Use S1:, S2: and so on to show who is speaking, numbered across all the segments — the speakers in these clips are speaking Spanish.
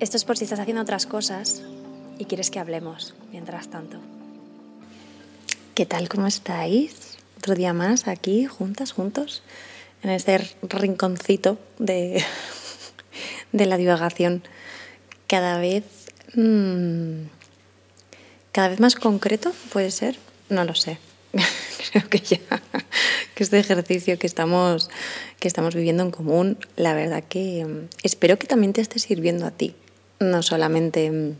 S1: Esto es por si estás haciendo otras cosas y quieres que hablemos mientras tanto. ¿Qué tal? ¿Cómo estáis? Otro día más aquí, juntas, juntos, en este rinconcito de, de la divagación. Cada vez. mmm, cada vez más concreto, puede ser. No lo sé. Creo que ya. Que este ejercicio que estamos, que estamos viviendo en común, la verdad que mm, espero que también te esté sirviendo a ti. No solamente mm,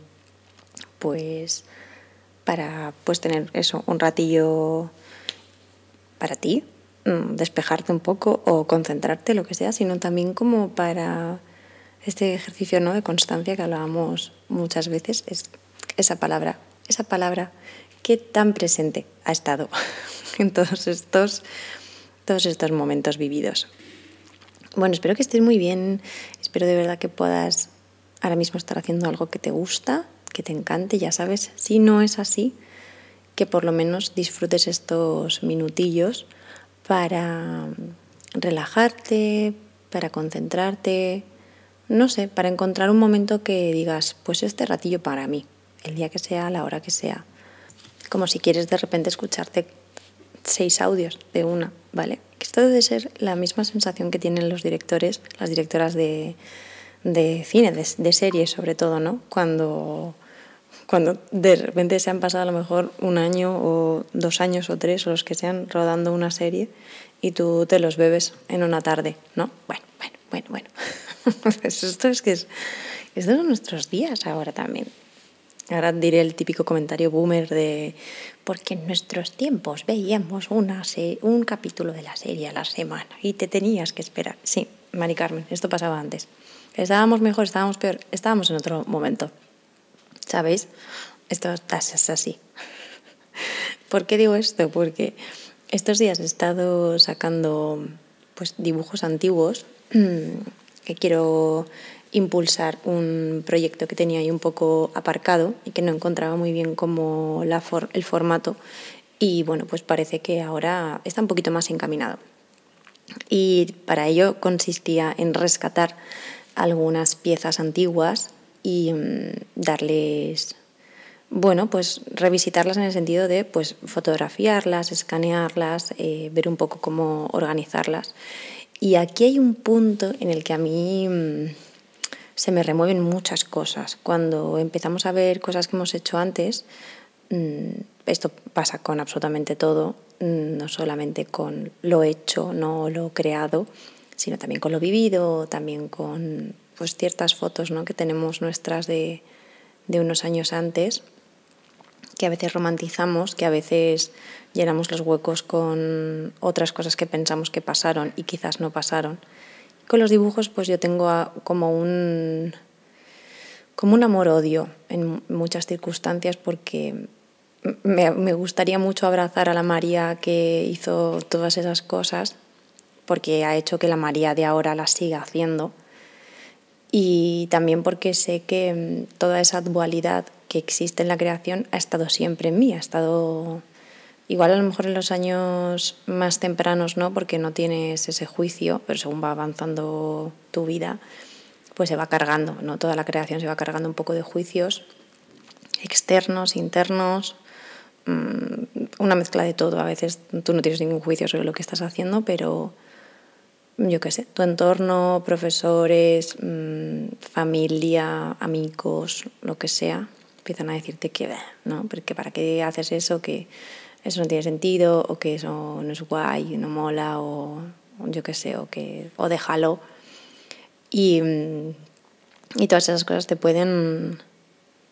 S1: pues para pues tener eso, un ratillo para ti, mm, despejarte un poco o concentrarte, lo que sea, sino también como para este ejercicio ¿no? de constancia que hablábamos muchas veces, es esa palabra, esa palabra que tan presente ha estado en todos estos, todos estos momentos vividos. Bueno, espero que estés muy bien, espero de verdad que puedas ahora mismo estar haciendo algo que te gusta, que te encante, ya sabes, si no es así, que por lo menos disfrutes estos minutillos para relajarte, para concentrarte, no sé, para encontrar un momento que digas, pues este ratillo para mí, el día que sea, la hora que sea. Como si quieres de repente escucharte seis audios de una, ¿vale? Que esto debe ser la misma sensación que tienen los directores, las directoras de, de cine, de, de series sobre todo, ¿no? Cuando, cuando de repente se han pasado a lo mejor un año o dos años o tres o los que sean rodando una serie y tú te los bebes en una tarde, ¿no? Bueno, bueno, bueno, bueno. esto es que es, estos son nuestros días ahora también. Ahora diré el típico comentario boomer de porque en nuestros tiempos veíamos una un capítulo de la serie a la semana y te tenías que esperar. Sí, Mari Carmen, esto pasaba antes. Estábamos mejor, estábamos peor, estábamos en otro momento. ¿Sabéis? Esto es así. ¿Por qué digo esto? Porque estos días he estado sacando pues, dibujos antiguos que quiero impulsar un proyecto que tenía ahí un poco aparcado y que no encontraba muy bien como la el formato y bueno, pues parece que ahora está un poquito más encaminado. Y para ello consistía en rescatar algunas piezas antiguas y mmm, darles, bueno, pues revisitarlas en el sentido de pues fotografiarlas, escanearlas, eh, ver un poco cómo organizarlas. Y aquí hay un punto en el que a mí mmm, se me remueven muchas cosas. Cuando empezamos a ver cosas que hemos hecho antes, mmm, esto pasa con absolutamente todo, no solamente con lo hecho, no lo creado, sino también con lo vivido, también con pues, ciertas fotos ¿no? que tenemos nuestras de, de unos años antes, que a veces romantizamos, que a veces llenamos los huecos con otras cosas que pensamos que pasaron y quizás no pasaron. Con los dibujos pues yo tengo como un, como un amor-odio en muchas circunstancias porque me, me, gustaría mucho abrazar a la María que hizo todas esas cosas porque ha hecho que la María de ahora las siga haciendo y también porque sé que mm, toda esa dualidad que existe en la creación ha estado siempre en mí, ha estado igual a lo mejor en los años más tempranos no, porque no tienes ese juicio, pero según va avanzando tu vida, pues se va cargando, ¿no? Toda la creación se va cargando un poco de juicios externos, internos, mmm, una mezcla de todo. A veces tú no tienes ningún juicio sobre lo que estás haciendo, pero yo qué sé, tu entorno, profesores, mmm, familia, amigos, lo que sea, empiezan a decirte que, ¿no? Porque para qué haces eso, que eso no tiene sentido, o que eso no es guay, no mola, o, yo qué sé, o que, o déjalo. Y, y todas esas cosas te pueden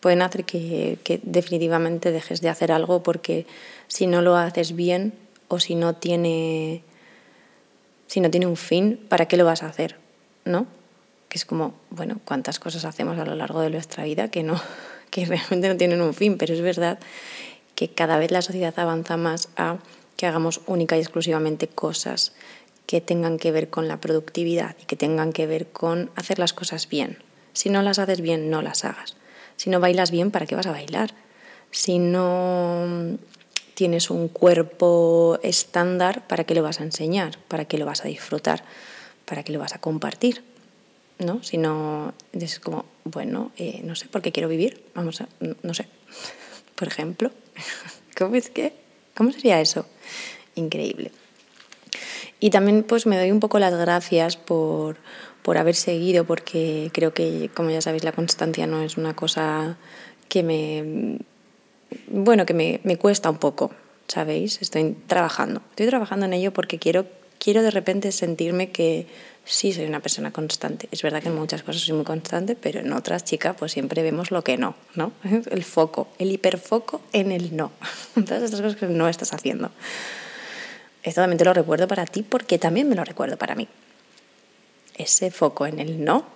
S1: pueden hacer que, que definitivamente dejes de hacer algo porque si no lo haces bien o si no tiene si no tiene un fin, ¿para qué lo vas a hacer? ¿No? Que es como, bueno, cuántas cosas hacemos a lo largo de nuestra vida que no que realmente no tienen un fin, pero es verdad que cada vez la sociedad avanza más a que hagamos única y exclusivamente cosas que tengan que ver con la productividad y que tengan que ver con hacer las cosas bien. Si no las haces bien, no las hagas. Si no bailas bien, ¿para qué vas a bailar? Si no tienes un cuerpo estándar, ¿para qué lo vas a enseñar? ¿Para qué lo vas a disfrutar? ¿Para qué lo vas a compartir? ¿No? Si no, es como, bueno, eh, no sé, ¿por qué quiero vivir? Vamos a, no sé, por ejemplo. ¿Cómo es que? ¿Cómo sería eso? Increíble. Y también pues me doy un poco las gracias por, por haber seguido, porque creo que, como ya sabéis, la constancia no es una cosa que me bueno, que me, me cuesta un poco, ¿sabéis? Estoy trabajando. Estoy trabajando en ello porque quiero, quiero de repente sentirme que sí soy una persona constante. Es verdad que en muchas cosas soy muy constante, pero en otras, chicas, pues siempre vemos lo que no, ¿no? El foco, el hiperfoco en el no. Todas estas cosas que no estás haciendo. Esto también te lo recuerdo para ti porque también me lo recuerdo para mí. Ese foco en el no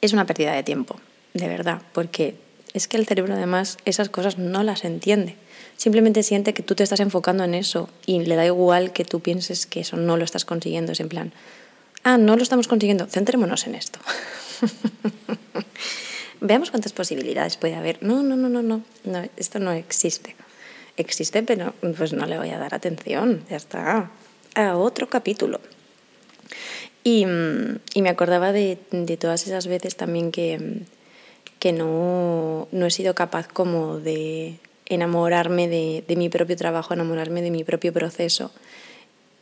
S1: es una pérdida de tiempo, de verdad, porque es que el cerebro además esas cosas no las entiende. Simplemente siente que tú te estás enfocando en eso y le da igual que tú pienses que eso no lo estás consiguiendo. Es en plan, ah, no lo estamos consiguiendo, centrémonos en esto. Veamos cuántas posibilidades puede haber. No, no, no, no, no, no, esto no existe. Existe, pero pues no le voy a dar atención, ya está. A otro capítulo. Y, y me acordaba de, de todas esas veces también que, que no, no he sido capaz como de enamorarme de, de, mi propio trabajo, enamorarme de mi propio proceso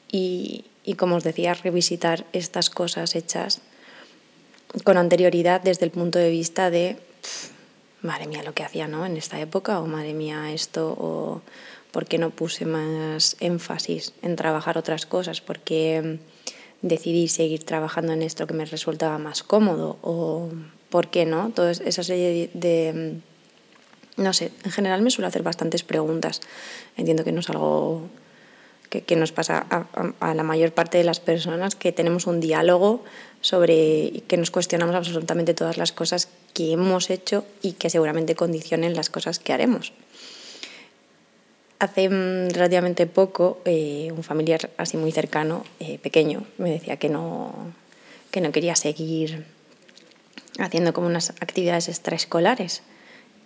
S1: y, y, como os decía, revisitar estas cosas hechas con anterioridad desde el punto de vista de, madre mía, lo que hacía ¿no? en esta época, o madre mía, esto, o por qué no puse más énfasis en trabajar otras cosas, porque decidí seguir trabajando en esto que me resultaba más cómodo, o ¿por qué no? Toda esa serie de, no sé, en general me suelo hacer bastantes preguntas. Entiendo que no es algo que, nos pasa a, la mayor parte de las personas, que tenemos un diálogo sobre que nos cuestionamos absolutamente todas las cosas que hemos hecho y que seguramente condicionen las cosas que haremos. Hace mm, relativamente poco, eh, un familiar así muy cercano, eh, pequeño, me decía que no, que no quería seguir haciendo como unas actividades extraescolares.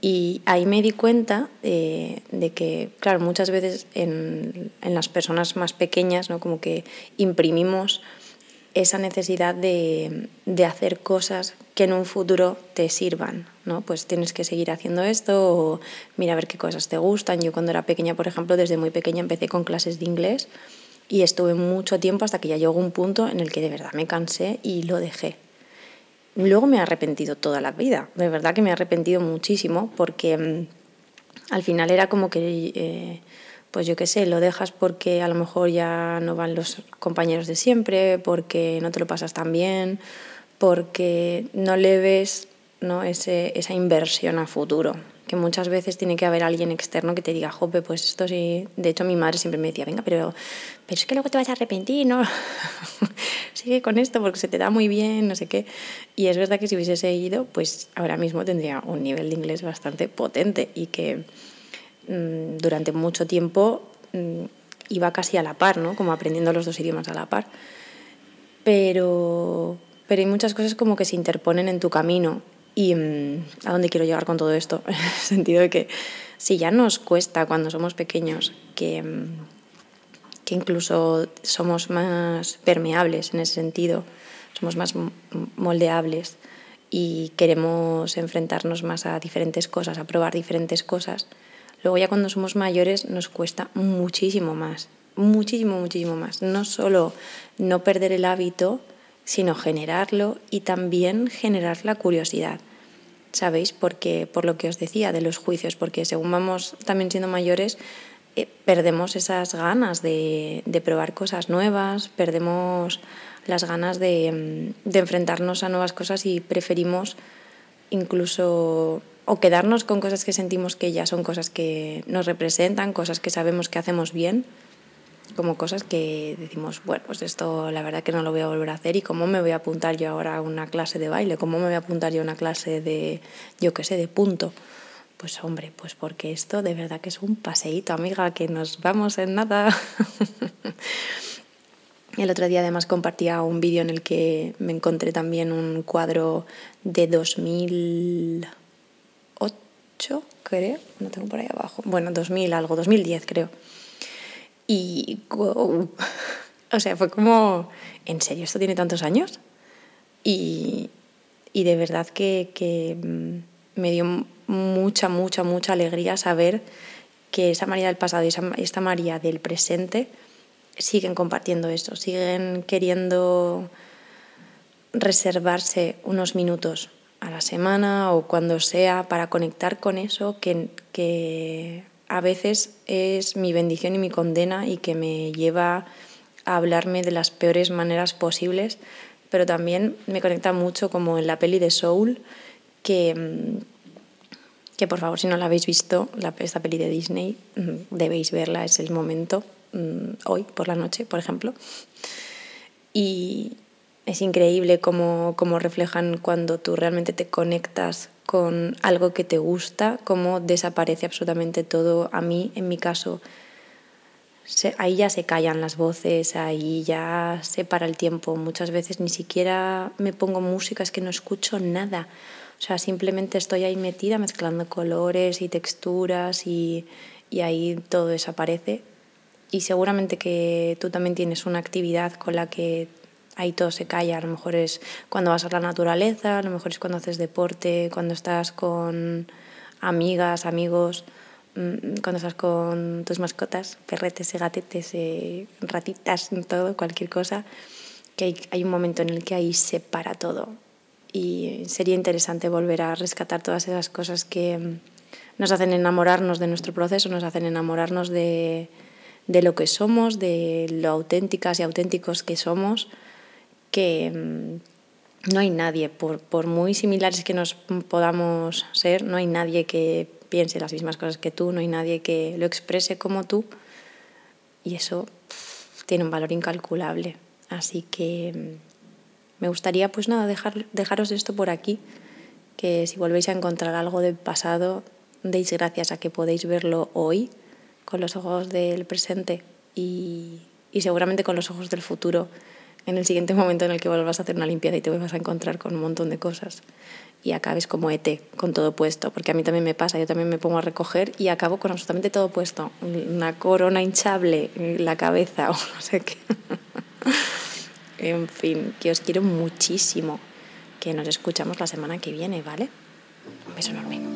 S1: Y ahí me di cuenta de, que, claro, muchas veces en, en, las personas más pequeñas, ¿no? como que imprimimos esa necesidad de, de, hacer cosas que en un futuro te sirvan, ¿no? Pues tienes que seguir haciendo esto o mira a ver qué cosas te gustan. Yo cuando era pequeña, por ejemplo, desde muy pequeña empecé con clases de inglés y estuve mucho tiempo hasta que ya llegó un punto en el que de verdad me cansé y lo dejé. Luego me he arrepentido toda la vida, de verdad que me he arrepentido muchísimo porque mm, al final era como que, eh, pues yo qué sé, lo dejas porque a lo mejor ya no van los compañeros de siempre, porque no te lo pasas tan bien, porque no le ves ¿no? Ese, esa inversión a futuro que muchas veces tiene que haber alguien externo que te diga, jope, pues esto sí. De hecho, mi madre siempre me decía, venga, pero, pero es que luego te vas a arrepentir, ¿no? Sigue con esto porque se te da muy bien, no sé qué. Y es verdad que si hubiese seguido, pues ahora mismo tendría un nivel de inglés bastante potente y que durante mucho tiempo mmm, iba casi a la par, ¿no? Como aprendiendo los dos idiomas a la par. Pero, pero hay muchas cosas como que se interponen en tu camino ¿Y mm, a dónde quiero llegar con todo esto? En el sentido de que si ya nos cuesta cuando somos pequeños que, mm, que incluso somos más permeables en ese sentido, somos más moldeables y queremos enfrentarnos más a diferentes cosas, a probar diferentes cosas, luego ya cuando somos mayores nos cuesta muchísimo más, muchísimo, muchísimo más. No solo no perder el hábito, sino generarlo y también generar la curiosidad. ¿Sabéis? Porque, por lo que os decía de los juicios, porque según vamos también siendo mayores, eh, perdemos esas ganas de, probar cosas nuevas, perdemos las ganas de, mm, de, enfrentarnos a nuevas cosas y preferimos incluso o quedarnos con cosas que sentimos que ya son cosas que nos representan, cosas que sabemos que hacemos bien, como cosas que decimos, bueno, pues esto la verdad que no lo voy a volver a hacer y cómo me voy a apuntar yo ahora a una clase de baile, cómo me voy a apuntar yo a una clase de, yo qué sé, de punto. Pues hombre, pues porque esto de verdad que es un paseíto, amiga, que nos vamos en nada. El otro día además compartía un vídeo en el que me encontré también un cuadro de 2008, creo, no tengo por ahí abajo, bueno, 2000 algo, 2010 creo. Y, o sea, fue como, ¿en serio esto tiene tantos años? Y, y de verdad que, que mm, me dio mucha, mucha, mucha alegría saber que esa María del pasado y esa, esta María del presente siguen compartiendo esto, siguen queriendo reservarse unos minutos a la semana o cuando sea para conectar con eso que, que a veces es mi bendición y mi condena y que me lleva a hablarme de las peores maneras posibles, pero también me conecta mucho como en la peli de Soul, que, que por favor si no la habéis visto, la, esta peli de Disney, debéis verla, es el momento Mm, hoy por la noche, por ejemplo. Y es increíble cómo, cómo, reflejan cuando tú realmente te conectas con algo que te gusta, cómo desaparece absolutamente todo. A mí, en mi caso, ahí ya se callan las voces, ahí ya se para el tiempo. Muchas veces ni siquiera me pongo música, es que no escucho nada. O sea, simplemente estoy ahí metida mezclando colores y texturas y, y ahí todo desaparece y seguramente que tú también tienes una actividad con la que ahí todo se calla. A lo mejor es cuando vas a la naturaleza, a lo mejor es cuando haces deporte, cuando estás con amigas, amigos, mm, cuando estás con tus mascotas, perretes, gatetes, ratitas, todo, cualquier cosa, que hay, hay un momento en el que ahí se para todo. Y sería interesante volver a rescatar todas esas cosas que mm, nos hacen enamorarnos de nuestro proceso, nos hacen enamorarnos de, de lo que somos, de lo auténticas y auténticos que somos, que mm, no hay nadie, por, muy similares que nos podamos ser, no hay nadie que piense las mismas cosas que tú, no hay nadie que lo exprese como tú y eso tiene un valor incalculable. Así que mm, me gustaría pues nada, dejar, dejaros esto por aquí, que si volvéis a encontrar algo del pasado, deis gracias a que podéis verlo hoy con los ojos del presente y, y, seguramente con los ojos del futuro en el siguiente momento en el que vuelvas a hacer una limpieza y te vas a encontrar con un montón de cosas y acabes como ET, con todo puesto, porque a mí también me pasa, yo también me pongo a recoger y acabo con absolutamente todo puesto, una corona hinchable en la cabeza o no sé qué. en fin, que os quiero muchísimo, que nos escuchamos la semana que viene, ¿vale? Un beso enorme.